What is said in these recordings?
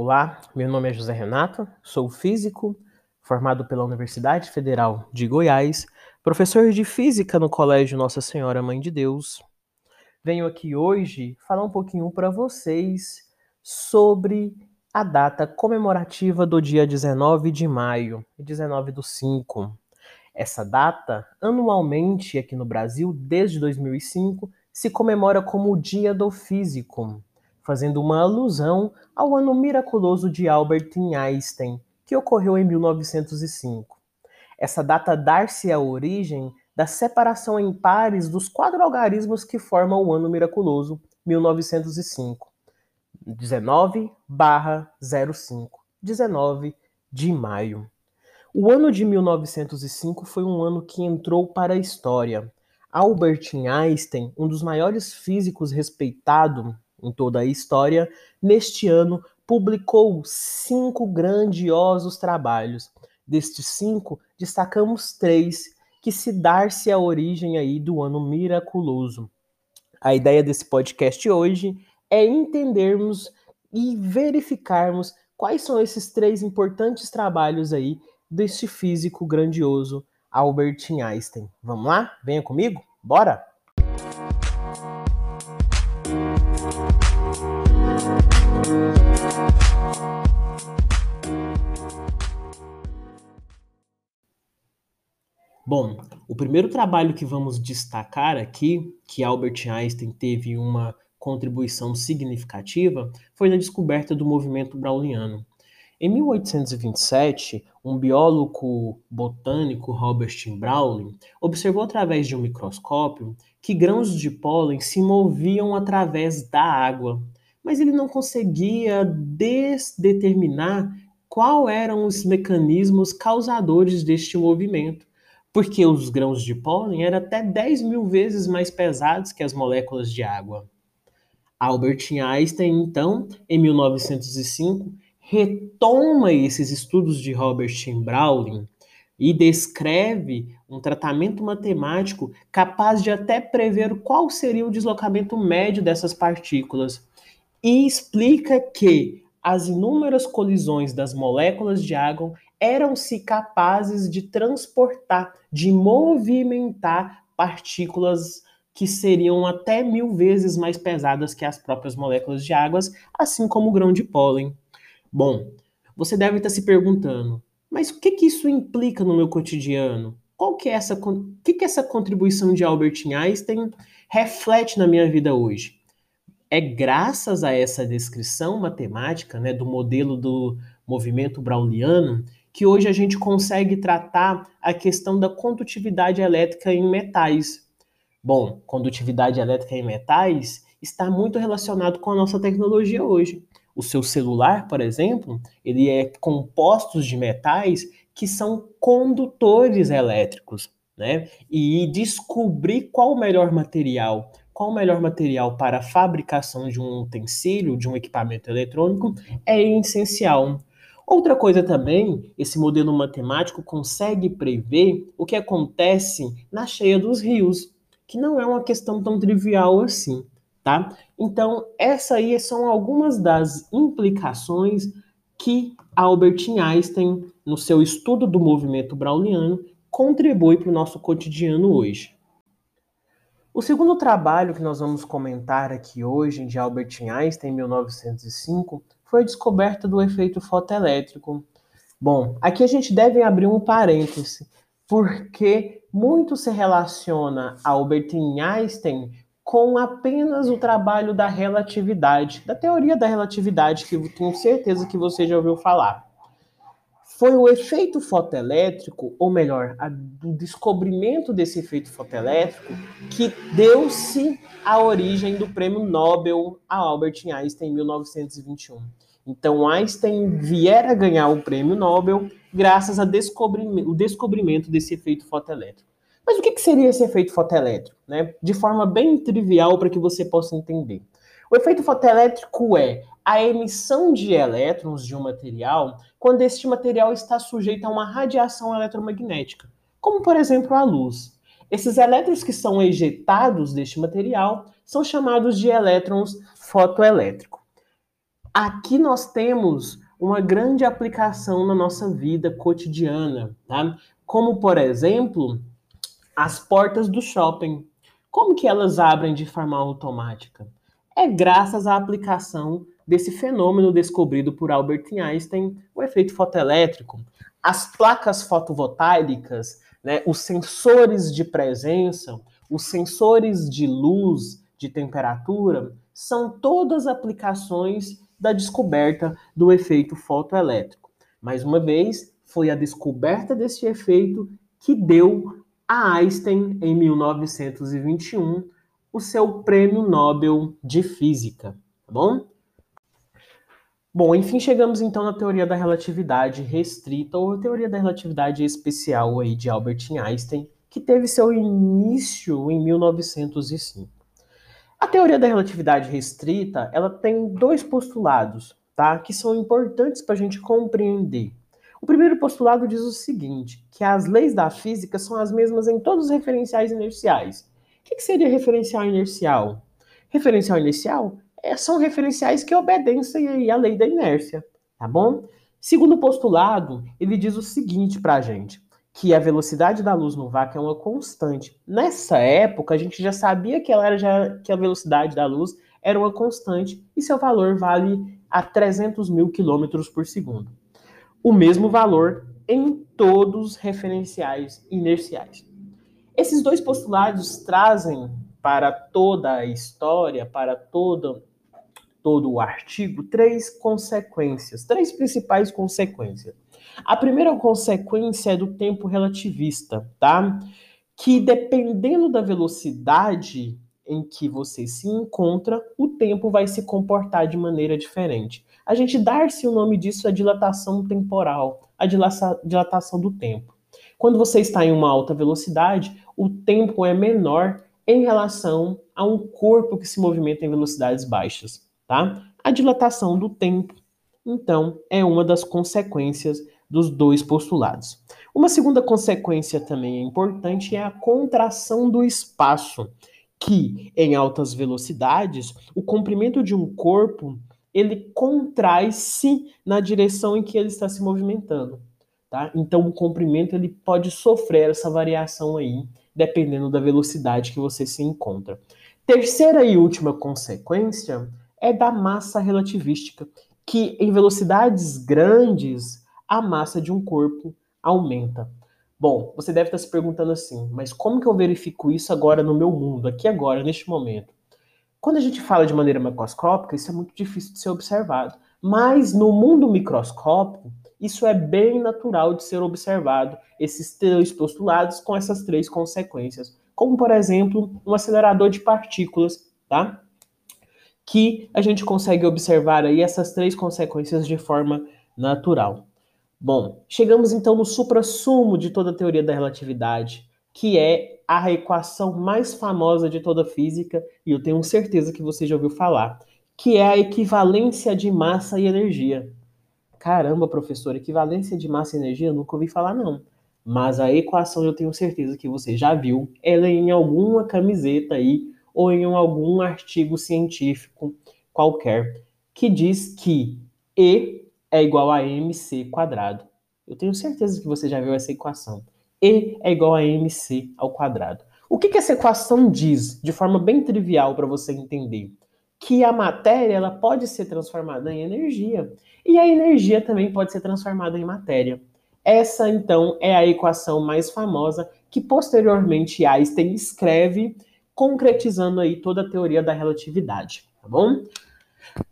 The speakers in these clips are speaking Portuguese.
Olá, meu nome é José Renato, sou físico, formado pela Universidade Federal de Goiás, professor de física no Colégio Nossa Senhora Mãe de Deus. Venho aqui hoje falar um pouquinho para vocês sobre a data comemorativa do dia 19 de maio, 19 do 5. Essa data, anualmente aqui no Brasil, desde 2005, se comemora como o Dia do Físico fazendo uma alusão ao ano miraculoso de Albert Einstein, que ocorreu em 1905. Essa data dar-se a origem da separação em pares dos quatro algarismos que formam o ano miraculoso 1905. 19 barra 05, 19 de maio. O ano de 1905 foi um ano que entrou para a história. Albert Einstein, um dos maiores físicos respeitado em toda a história, neste ano publicou cinco grandiosos trabalhos. Destes cinco, destacamos três que se dar-se a origem aí do ano miraculoso. A ideia desse podcast hoje é entendermos e verificarmos quais são esses três importantes trabalhos aí deste físico grandioso Albert Einstein. Vamos lá? Venha comigo? Bora! Bom, o primeiro trabalho que vamos destacar aqui, que Albert Einstein teve uma contribuição significativa, foi na descoberta do movimento browniano. Em 1827, um biólogo botânico, Robert Browning, observou através de um microscópio que grãos de pólen se moviam através da água, mas ele não conseguia determinar quais eram os mecanismos causadores deste movimento porque os grãos de pólen eram até 10 mil vezes mais pesados que as moléculas de água. Albert Einstein, então, em 1905, retoma esses estudos de Robert Browning e descreve um tratamento matemático capaz de até prever qual seria o deslocamento médio dessas partículas e explica que as inúmeras colisões das moléculas de água eram-se capazes de transportar, de movimentar partículas que seriam até mil vezes mais pesadas que as próprias moléculas de águas, assim como o grão de pólen. Bom, você deve estar se perguntando, mas o que, que isso implica no meu cotidiano? Qual que é essa, que, que essa contribuição de Albert Einstein reflete na minha vida hoje? É graças a essa descrição matemática né, do modelo do movimento browniano que hoje a gente consegue tratar a questão da condutividade elétrica em metais. Bom, condutividade elétrica em metais está muito relacionado com a nossa tecnologia hoje. O seu celular, por exemplo, ele é composto de metais que são condutores elétricos, né? E descobrir qual o melhor material, qual o melhor material para a fabricação de um utensílio, de um equipamento eletrônico, é essencial. Outra coisa também, esse modelo matemático consegue prever o que acontece na cheia dos rios, que não é uma questão tão trivial assim, tá? Então, essa aí são algumas das implicações que Albert Einstein, no seu estudo do movimento browniano, contribui para o nosso cotidiano hoje. O segundo trabalho que nós vamos comentar aqui hoje, de Albert Einstein, em 1905, foi a descoberta do efeito fotoelétrico. Bom, aqui a gente deve abrir um parêntese, porque muito se relaciona Albert Einstein com apenas o trabalho da relatividade, da teoria da relatividade, que tenho certeza que você já ouviu falar. Foi o efeito fotoelétrico, ou melhor, o descobrimento desse efeito fotoelétrico, que deu-se a origem do prêmio Nobel a Albert Einstein em 1921. Então, Einstein viera a ganhar o prêmio Nobel graças ao descobrimento, descobrimento desse efeito fotoelétrico. Mas o que, que seria esse efeito fotoelétrico? Né? De forma bem trivial para que você possa entender. O efeito fotoelétrico é a emissão de elétrons de um material quando este material está sujeito a uma radiação eletromagnética, como por exemplo a luz. Esses elétrons que são ejetados deste material são chamados de elétrons fotoelétricos. aqui nós temos uma grande aplicação na nossa vida cotidiana, tá? Como, por exemplo, as portas do shopping. Como que elas abrem de forma automática? É graças à aplicação desse fenômeno descobrido por Albert Einstein, o efeito fotoelétrico. As placas fotovoltaicas, né, os sensores de presença, os sensores de luz, de temperatura, são todas aplicações da descoberta do efeito fotoelétrico. Mais uma vez, foi a descoberta desse efeito que deu a Einstein, em 1921, o seu prêmio Nobel de Física, tá bom? Bom, enfim, chegamos então na teoria da relatividade restrita ou teoria da relatividade especial aí de Albert Einstein, que teve seu início em 1905. A teoria da relatividade restrita, ela tem dois postulados, tá, que são importantes para a gente compreender. O primeiro postulado diz o seguinte, que as leis da física são as mesmas em todos os referenciais inerciais. O que seria referencial inercial? Referencial inercial é, são referenciais que obedecem à lei da inércia, tá bom? Segundo postulado, ele diz o seguinte para a gente, que a velocidade da luz no vácuo é uma constante. Nessa época, a gente já sabia que, ela era já, que a velocidade da luz era uma constante e seu valor vale a 300 mil quilômetros por segundo o mesmo valor em todos os referenciais inerciais. Esses dois postulados trazem para toda a história, para todo, todo o artigo, três consequências, três principais consequências. A primeira consequência é do tempo relativista, tá? Que dependendo da velocidade em que você se encontra, o tempo vai se comportar de maneira diferente. A gente dar-se o nome disso é dilatação temporal, a dilatação do tempo. Quando você está em uma alta velocidade, o tempo é menor em relação a um corpo que se movimenta em velocidades baixas, tá? A dilatação do tempo, então, é uma das consequências dos dois postulados. Uma segunda consequência também é importante é a contração do espaço que em altas velocidades o comprimento de um corpo ele contrai-se na direção em que ele está se movimentando, tá? Então o comprimento ele pode sofrer essa variação aí, dependendo da velocidade que você se encontra. Terceira e última consequência é da massa relativística, que em velocidades grandes a massa de um corpo aumenta. Bom, você deve estar se perguntando assim, mas como que eu verifico isso agora no meu mundo, aqui agora, neste momento? Quando a gente fala de maneira macroscópica, isso é muito difícil de ser observado. Mas no mundo microscópico, isso é bem natural de ser observado, esses três postulados com essas três consequências. Como, por exemplo, um acelerador de partículas, tá? Que a gente consegue observar aí essas três consequências de forma natural. Bom, chegamos então no suprassumo de toda a teoria da relatividade, que é a equação mais famosa de toda a física, e eu tenho certeza que você já ouviu falar, que é a equivalência de massa e energia. Caramba, professor, equivalência de massa e energia? Eu nunca ouvi falar, não. Mas a equação eu tenho certeza que você já viu, ela é em alguma camiseta aí, ou em algum artigo científico qualquer, que diz que E é igual a mc quadrado. Eu tenho certeza que você já viu essa equação. E é igual a mc ao quadrado. O que, que essa equação diz, de forma bem trivial para você entender? Que a matéria ela pode ser transformada em energia e a energia também pode ser transformada em matéria. Essa, então, é a equação mais famosa que posteriormente Einstein escreve, concretizando aí toda a teoria da relatividade, tá bom?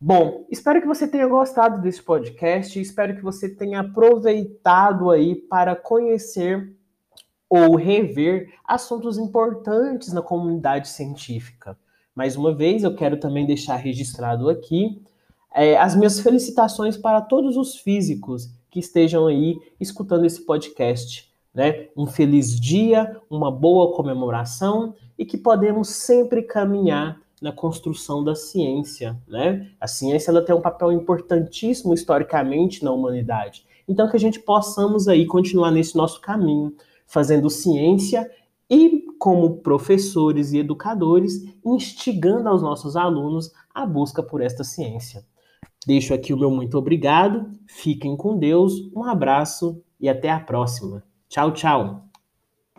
Bom, espero que você tenha gostado desse podcast, espero que você tenha aproveitado aí para conhecer ou rever assuntos importantes na comunidade científica. Mais uma vez, eu quero também deixar registrado aqui é, as minhas felicitações para todos os físicos que estejam aí escutando esse podcast. Né? Um feliz dia, uma boa comemoração e que podemos sempre caminhar na construção da ciência, né? A ciência ela tem um papel importantíssimo historicamente na humanidade. Então que a gente possamos aí continuar nesse nosso caminho, fazendo ciência e como professores e educadores, instigando aos nossos alunos a busca por esta ciência. Deixo aqui o meu muito obrigado, fiquem com Deus, um abraço e até a próxima. Tchau, tchau!